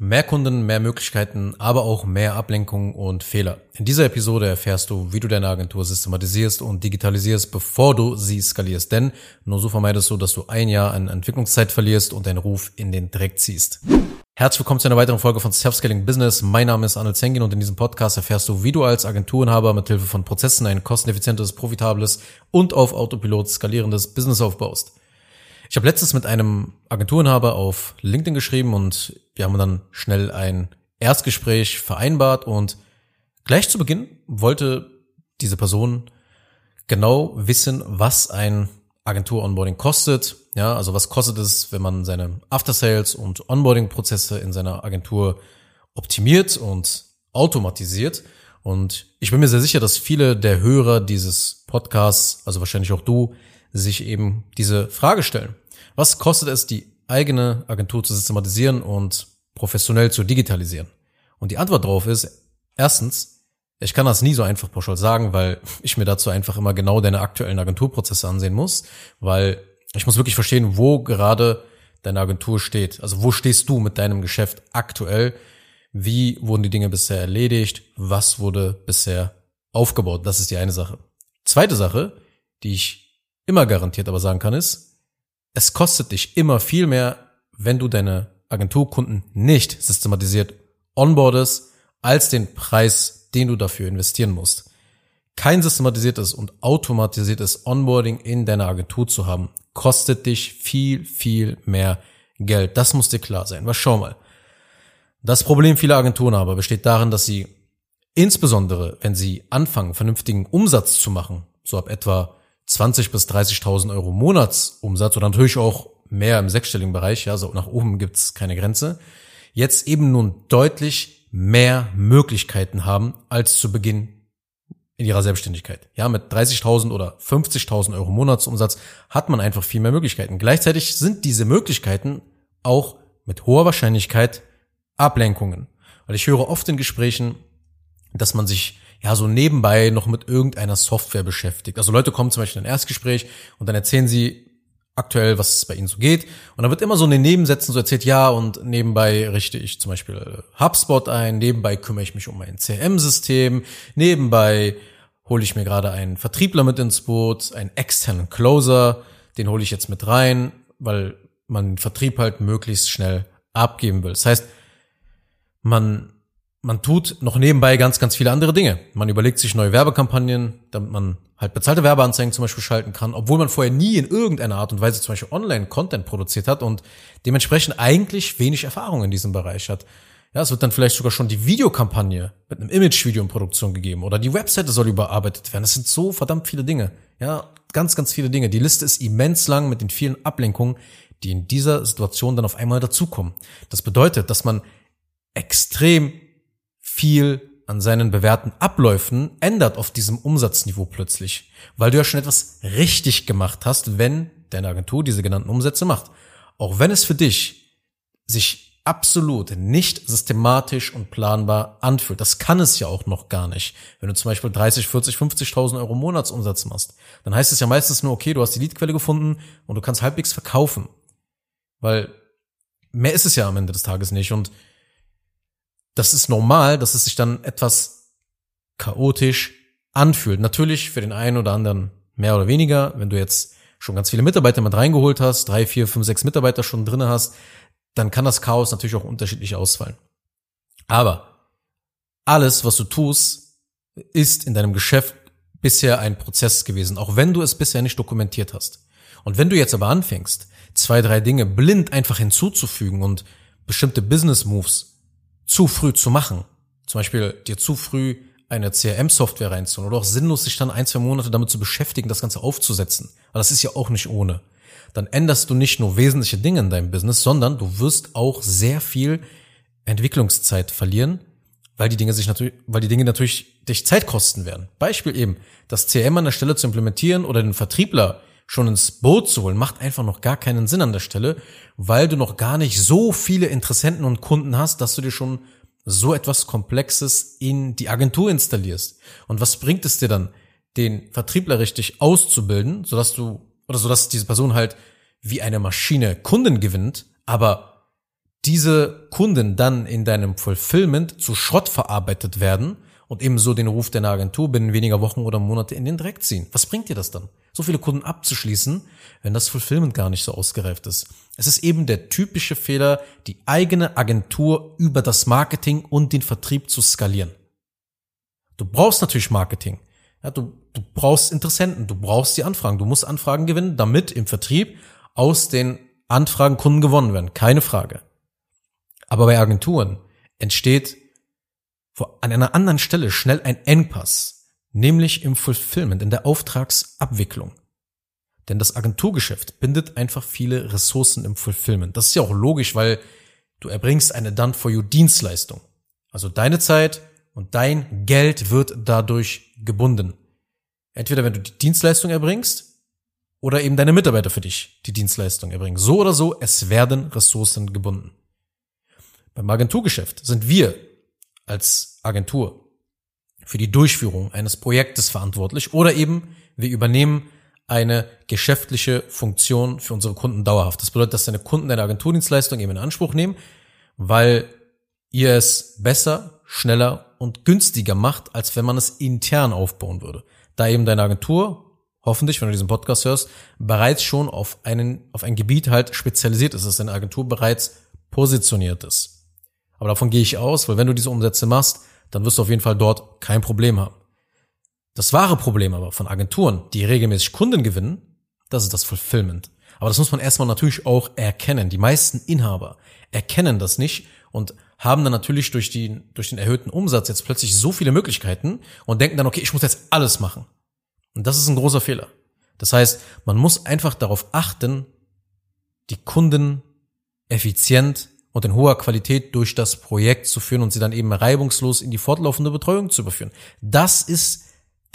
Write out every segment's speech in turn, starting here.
Mehr Kunden, mehr Möglichkeiten, aber auch mehr Ablenkung und Fehler. In dieser Episode erfährst du, wie du deine Agentur systematisierst und digitalisierst, bevor du sie skalierst. Denn nur so vermeidest du, dass du ein Jahr an Entwicklungszeit verlierst und deinen Ruf in den Dreck ziehst. Herzlich willkommen zu einer weiteren Folge von Self-Scaling Business. Mein Name ist Arnold Zengin und in diesem Podcast erfährst du, wie du als Agenturenhaber mit Hilfe von Prozessen ein kosteneffizientes, profitables und auf Autopilot skalierendes Business aufbaust. Ich habe letztens mit einem Agenturenhaber auf LinkedIn geschrieben und wir haben dann schnell ein Erstgespräch vereinbart und gleich zu Beginn wollte diese Person genau wissen, was ein Agentur-Onboarding kostet. Ja, also was kostet es, wenn man seine After-Sales und Onboarding-Prozesse in seiner Agentur optimiert und automatisiert. Und ich bin mir sehr sicher, dass viele der Hörer dieses Podcasts, also wahrscheinlich auch du, sich eben diese Frage stellen. Was kostet es, die eigene Agentur zu systematisieren und professionell zu digitalisieren? Und die Antwort darauf ist, erstens, ich kann das nie so einfach pauschal sagen, weil ich mir dazu einfach immer genau deine aktuellen Agenturprozesse ansehen muss, weil ich muss wirklich verstehen, wo gerade deine Agentur steht. Also wo stehst du mit deinem Geschäft aktuell? Wie wurden die Dinge bisher erledigt? Was wurde bisher aufgebaut? Das ist die eine Sache. Zweite Sache, die ich immer garantiert aber sagen kann, ist, es kostet dich immer viel mehr, wenn du deine Agenturkunden nicht systematisiert onboardest, als den Preis, den du dafür investieren musst. Kein systematisiertes und automatisiertes Onboarding in deiner Agentur zu haben, kostet dich viel, viel mehr Geld. Das muss dir klar sein. Was schau mal. Das Problem vieler Agenturen aber besteht darin, dass sie insbesondere, wenn sie anfangen, vernünftigen Umsatz zu machen, so ab etwa 20 bis 30.000 Euro Monatsumsatz oder natürlich auch mehr im sechsstelligen Bereich, ja, so nach oben gibt's keine Grenze, jetzt eben nun deutlich mehr Möglichkeiten haben als zu Beginn in ihrer Selbstständigkeit. Ja, mit 30.000 oder 50.000 Euro Monatsumsatz hat man einfach viel mehr Möglichkeiten. Gleichzeitig sind diese Möglichkeiten auch mit hoher Wahrscheinlichkeit Ablenkungen. Weil ich höre oft in Gesprächen, dass man sich ja so nebenbei noch mit irgendeiner Software beschäftigt. Also Leute kommen zum Beispiel in ein Erstgespräch und dann erzählen sie aktuell, was es bei ihnen so geht. Und dann wird immer so in den Nebensätzen so erzählt, ja, und nebenbei richte ich zum Beispiel HubSpot ein, nebenbei kümmere ich mich um mein CRM-System, nebenbei hole ich mir gerade einen Vertriebler mit ins Boot, einen externen Closer, den hole ich jetzt mit rein, weil man den Vertrieb halt möglichst schnell abgeben will. Das heißt, man man tut noch nebenbei ganz, ganz viele andere Dinge. Man überlegt sich neue Werbekampagnen, damit man halt bezahlte Werbeanzeigen zum Beispiel schalten kann, obwohl man vorher nie in irgendeiner Art und Weise zum Beispiel Online-Content produziert hat und dementsprechend eigentlich wenig Erfahrung in diesem Bereich hat. Ja, es wird dann vielleicht sogar schon die Videokampagne mit einem Image-Video in Produktion gegeben oder die Webseite soll überarbeitet werden. Das sind so verdammt viele Dinge. Ja, ganz, ganz viele Dinge. Die Liste ist immens lang mit den vielen Ablenkungen, die in dieser Situation dann auf einmal dazukommen. Das bedeutet, dass man extrem viel an seinen bewährten Abläufen ändert auf diesem Umsatzniveau plötzlich, weil du ja schon etwas richtig gemacht hast, wenn deine Agentur diese genannten Umsätze macht. Auch wenn es für dich sich absolut nicht systematisch und planbar anfühlt. Das kann es ja auch noch gar nicht. Wenn du zum Beispiel 30, 40, 50.000 Euro Monatsumsatz machst, dann heißt es ja meistens nur, okay, du hast die Leadquelle gefunden und du kannst halbwegs verkaufen. Weil mehr ist es ja am Ende des Tages nicht. Und das ist normal, dass es sich dann etwas chaotisch anfühlt. Natürlich für den einen oder anderen mehr oder weniger, wenn du jetzt schon ganz viele Mitarbeiter mit reingeholt hast, drei, vier, fünf, sechs Mitarbeiter schon drinne hast, dann kann das Chaos natürlich auch unterschiedlich ausfallen. Aber alles, was du tust, ist in deinem Geschäft bisher ein Prozess gewesen, auch wenn du es bisher nicht dokumentiert hast. Und wenn du jetzt aber anfängst, zwei, drei Dinge blind einfach hinzuzufügen und bestimmte Business Moves zu früh zu machen. Zum Beispiel dir zu früh eine CRM-Software reinzuholen oder auch sinnlos sich dann ein, zwei Monate damit zu beschäftigen, das Ganze aufzusetzen. Aber das ist ja auch nicht ohne. Dann änderst du nicht nur wesentliche Dinge in deinem Business, sondern du wirst auch sehr viel Entwicklungszeit verlieren, weil die Dinge sich natürlich, weil die Dinge natürlich dich Zeit kosten werden. Beispiel eben, das CRM an der Stelle zu implementieren oder den Vertriebler schon ins Boot zu holen, macht einfach noch gar keinen Sinn an der Stelle, weil du noch gar nicht so viele Interessenten und Kunden hast, dass du dir schon so etwas Komplexes in die Agentur installierst. Und was bringt es dir dann, den Vertriebler richtig auszubilden, sodass du, oder sodass diese Person halt wie eine Maschine Kunden gewinnt, aber diese Kunden dann in deinem Fulfillment zu Schrott verarbeitet werden und ebenso den Ruf deiner Agentur binnen weniger Wochen oder Monate in den Dreck ziehen. Was bringt dir das dann? So viele Kunden abzuschließen, wenn das Fulfillment gar nicht so ausgereift ist. Es ist eben der typische Fehler, die eigene Agentur über das Marketing und den Vertrieb zu skalieren. Du brauchst natürlich Marketing. Ja, du, du brauchst Interessenten, du brauchst die Anfragen, du musst Anfragen gewinnen, damit im Vertrieb aus den Anfragen Kunden gewonnen werden. Keine Frage. Aber bei Agenturen entsteht an einer anderen Stelle schnell ein Engpass, nämlich im Fulfillment, in der Auftragsabwicklung. Denn das Agenturgeschäft bindet einfach viele Ressourcen im Fulfillment. Das ist ja auch logisch, weil du erbringst eine Done-for-You-Dienstleistung. Also deine Zeit und dein Geld wird dadurch gebunden. Entweder wenn du die Dienstleistung erbringst oder eben deine Mitarbeiter für dich die Dienstleistung erbringen. So oder so, es werden Ressourcen gebunden. Beim Agenturgeschäft sind wir als Agentur für die Durchführung eines Projektes verantwortlich oder eben wir übernehmen eine geschäftliche Funktion für unsere Kunden dauerhaft. Das bedeutet, dass deine Kunden deine Agenturdienstleistung eben in Anspruch nehmen, weil ihr es besser, schneller und günstiger macht, als wenn man es intern aufbauen würde. Da eben deine Agentur, hoffentlich, wenn du diesen Podcast hörst, bereits schon auf einen, auf ein Gebiet halt spezialisiert ist, dass deine Agentur bereits positioniert ist. Aber davon gehe ich aus, weil wenn du diese Umsätze machst, dann wirst du auf jeden Fall dort kein Problem haben. Das wahre Problem aber von Agenturen, die regelmäßig Kunden gewinnen, das ist das Fulfillment. Aber das muss man erstmal natürlich auch erkennen. Die meisten Inhaber erkennen das nicht und haben dann natürlich durch, die, durch den erhöhten Umsatz jetzt plötzlich so viele Möglichkeiten und denken dann, okay, ich muss jetzt alles machen. Und das ist ein großer Fehler. Das heißt, man muss einfach darauf achten, die Kunden effizient und in hoher Qualität durch das Projekt zu führen und sie dann eben reibungslos in die fortlaufende Betreuung zu überführen. Das ist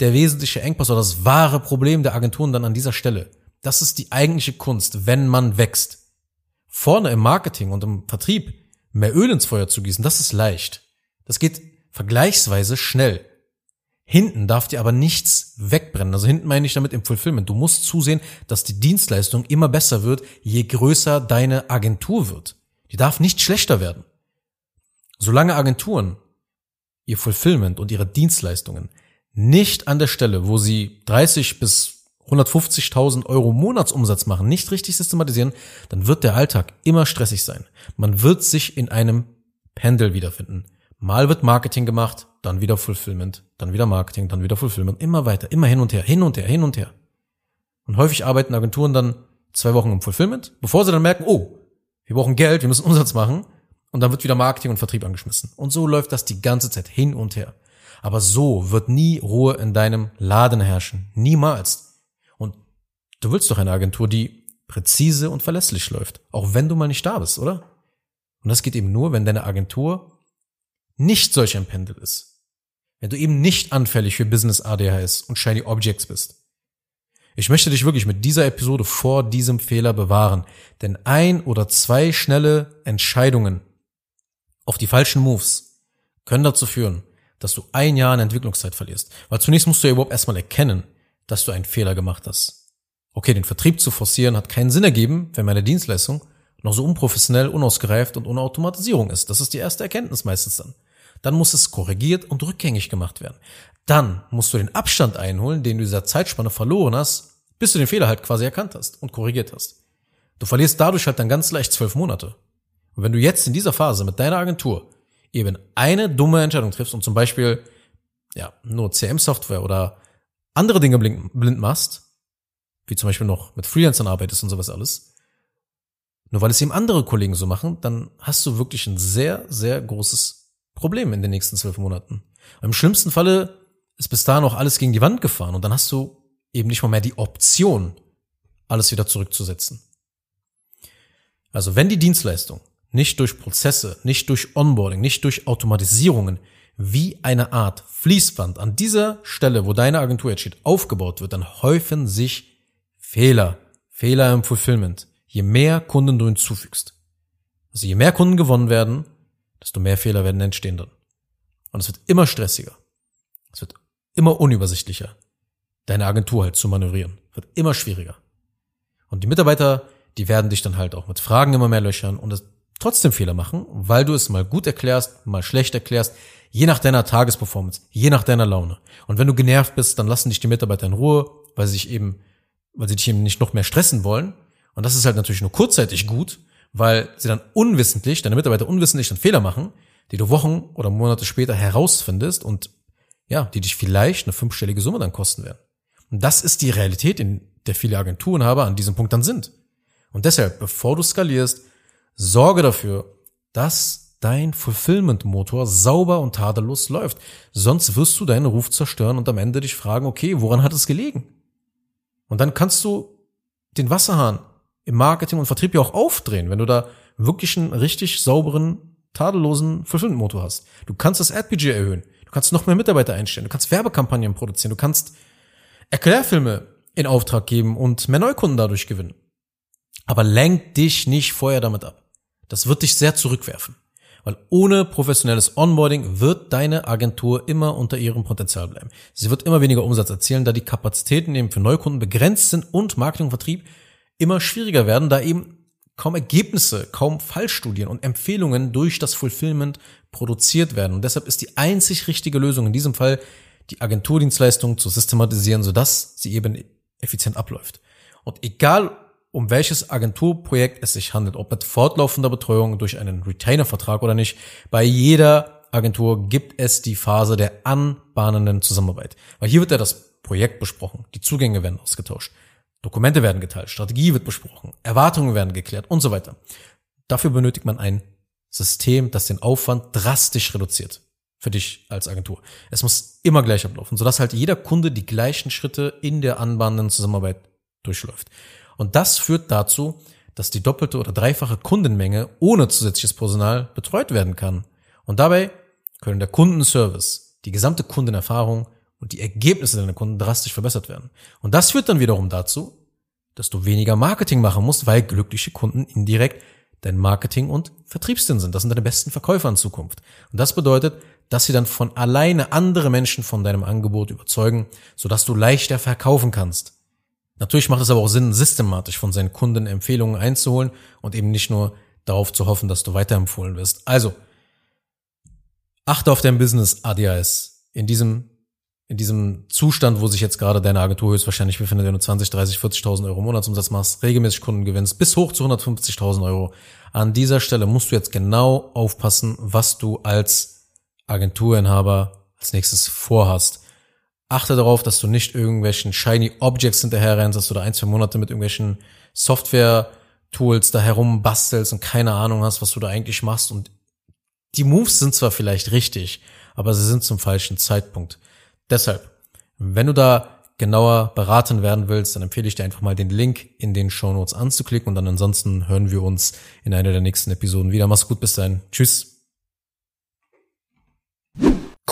der wesentliche Engpass oder das wahre Problem der Agenturen dann an dieser Stelle. Das ist die eigentliche Kunst, wenn man wächst. Vorne im Marketing und im Vertrieb mehr Öl ins Feuer zu gießen, das ist leicht. Das geht vergleichsweise schnell. Hinten darf dir aber nichts wegbrennen. Also hinten meine ich damit im Fulfillment. Du musst zusehen, dass die Dienstleistung immer besser wird, je größer deine Agentur wird. Die darf nicht schlechter werden. Solange Agenturen ihr Fulfillment und ihre Dienstleistungen nicht an der Stelle, wo sie 30 bis 150.000 Euro Monatsumsatz machen, nicht richtig systematisieren, dann wird der Alltag immer stressig sein. Man wird sich in einem Pendel wiederfinden. Mal wird Marketing gemacht, dann wieder Fulfillment, dann wieder Marketing, dann wieder Fulfillment, immer weiter, immer hin und her, hin und her, hin und her. Und häufig arbeiten Agenturen dann zwei Wochen im Fulfillment, bevor sie dann merken, oh, wir brauchen Geld, wir müssen Umsatz machen. Und dann wird wieder Marketing und Vertrieb angeschmissen. Und so läuft das die ganze Zeit hin und her. Aber so wird nie Ruhe in deinem Laden herrschen. Niemals. Und du willst doch eine Agentur, die präzise und verlässlich läuft. Auch wenn du mal nicht da bist, oder? Und das geht eben nur, wenn deine Agentur nicht solch ein Pendel ist. Wenn du eben nicht anfällig für Business ADHS und Shiny Objects bist. Ich möchte dich wirklich mit dieser Episode vor diesem Fehler bewahren, denn ein oder zwei schnelle Entscheidungen auf die falschen Moves können dazu führen, dass du ein Jahr in Entwicklungszeit verlierst. Weil zunächst musst du ja überhaupt erstmal erkennen, dass du einen Fehler gemacht hast. Okay, den Vertrieb zu forcieren hat keinen Sinn ergeben, wenn meine Dienstleistung noch so unprofessionell, unausgereift und ohne Automatisierung ist. Das ist die erste Erkenntnis meistens dann. Dann muss es korrigiert und rückgängig gemacht werden. Dann musst du den Abstand einholen, den du dieser Zeitspanne verloren hast, bis du den Fehler halt quasi erkannt hast und korrigiert hast. Du verlierst dadurch halt dann ganz leicht zwölf Monate. Und wenn du jetzt in dieser Phase mit deiner Agentur eben eine dumme Entscheidung triffst und zum Beispiel ja nur CM-Software oder andere Dinge blind, blind machst, wie zum Beispiel noch mit Freelancern arbeitest und sowas alles, nur weil es eben andere Kollegen so machen, dann hast du wirklich ein sehr, sehr großes Problem in den nächsten zwölf Monaten. Im schlimmsten Falle ist bis dahin auch alles gegen die Wand gefahren und dann hast du eben nicht mal mehr die Option, alles wieder zurückzusetzen. Also wenn die Dienstleistung nicht durch Prozesse, nicht durch Onboarding, nicht durch Automatisierungen wie eine Art Fließband an dieser Stelle, wo deine Agentur jetzt steht, aufgebaut wird, dann häufen sich Fehler, Fehler im Fulfillment, je mehr Kunden du hinzufügst. Also je mehr Kunden gewonnen werden, desto mehr Fehler werden entstehen dann. Und es wird immer stressiger. Es wird immer unübersichtlicher, deine Agentur halt zu manövrieren. Wird immer schwieriger. Und die Mitarbeiter, die werden dich dann halt auch mit Fragen immer mehr löchern und das, trotzdem Fehler machen, weil du es mal gut erklärst, mal schlecht erklärst, je nach deiner Tagesperformance, je nach deiner Laune. Und wenn du genervt bist, dann lassen dich die Mitarbeiter in Ruhe, weil sie sich eben, weil sie dich eben nicht noch mehr stressen wollen. Und das ist halt natürlich nur kurzzeitig gut, weil sie dann unwissentlich, deine Mitarbeiter unwissentlich dann Fehler machen, die du Wochen oder Monate später herausfindest und ja, die dich vielleicht eine fünfstellige Summe dann kosten werden. Das ist die Realität, in der viele Agenturenhaber an diesem Punkt dann sind. Und deshalb, bevor du skalierst, sorge dafür, dass dein Fulfillment-Motor sauber und tadellos läuft. Sonst wirst du deinen Ruf zerstören und am Ende dich fragen, okay, woran hat es gelegen? Und dann kannst du den Wasserhahn im Marketing und Vertrieb ja auch aufdrehen, wenn du da wirklich einen richtig sauberen, tadellosen Fulfillment-Motor hast. Du kannst das Ad-Budget erhöhen. Du kannst noch mehr Mitarbeiter einstellen. Du kannst Werbekampagnen produzieren. Du kannst Erklärfilme in Auftrag geben und mehr Neukunden dadurch gewinnen. Aber lenk dich nicht vorher damit ab. Das wird dich sehr zurückwerfen. Weil ohne professionelles Onboarding wird deine Agentur immer unter ihrem Potenzial bleiben. Sie wird immer weniger Umsatz erzielen, da die Kapazitäten eben für Neukunden begrenzt sind und Marketing und Vertrieb immer schwieriger werden, da eben kaum Ergebnisse, kaum Fallstudien und Empfehlungen durch das Fulfillment produziert werden. Und deshalb ist die einzig richtige Lösung in diesem Fall, die Agenturdienstleistung zu systematisieren, sodass sie eben effizient abläuft. Und egal, um welches Agenturprojekt es sich handelt, ob mit fortlaufender Betreuung durch einen Retainer-Vertrag oder nicht, bei jeder Agentur gibt es die Phase der anbahnenden Zusammenarbeit. Weil hier wird ja das Projekt besprochen, die Zugänge werden ausgetauscht. Dokumente werden geteilt, Strategie wird besprochen, Erwartungen werden geklärt und so weiter. Dafür benötigt man ein System, das den Aufwand drastisch reduziert. Für dich als Agentur. Es muss immer gleich ablaufen, sodass halt jeder Kunde die gleichen Schritte in der anbahnenden Zusammenarbeit durchläuft. Und das führt dazu, dass die doppelte oder dreifache Kundenmenge ohne zusätzliches Personal betreut werden kann. Und dabei können der Kundenservice, die gesamte Kundenerfahrung und die Ergebnisse deiner Kunden drastisch verbessert werden. Und das führt dann wiederum dazu, dass du weniger Marketing machen musst, weil glückliche Kunden indirekt dein Marketing- und Vertriebsteam sind. Das sind deine besten Verkäufer in Zukunft. Und das bedeutet, dass sie dann von alleine andere Menschen von deinem Angebot überzeugen, sodass du leichter verkaufen kannst. Natürlich macht es aber auch Sinn, systematisch von seinen Kunden Empfehlungen einzuholen und eben nicht nur darauf zu hoffen, dass du weiterempfohlen wirst. Also, achte auf dein Business ADHS. In diesem in diesem Zustand, wo sich jetzt gerade deine Agentur höchstwahrscheinlich befindet, wenn du 20, 30, 40.000 Euro Monatsumsatz machst, regelmäßig Kunden gewinnst, bis hoch zu 150.000 Euro. An dieser Stelle musst du jetzt genau aufpassen, was du als Agenturinhaber als nächstes vorhast. Achte darauf, dass du nicht irgendwelchen shiny Objects hinterherrennst, dass du da ein, zwei Monate mit irgendwelchen Software-Tools da herum bastelst und keine Ahnung hast, was du da eigentlich machst. Und die Moves sind zwar vielleicht richtig, aber sie sind zum falschen Zeitpunkt. Deshalb, wenn du da genauer beraten werden willst, dann empfehle ich dir einfach mal den Link in den Show Notes anzuklicken und dann ansonsten hören wir uns in einer der nächsten Episoden wieder. Mach's gut, bis dahin. Tschüss.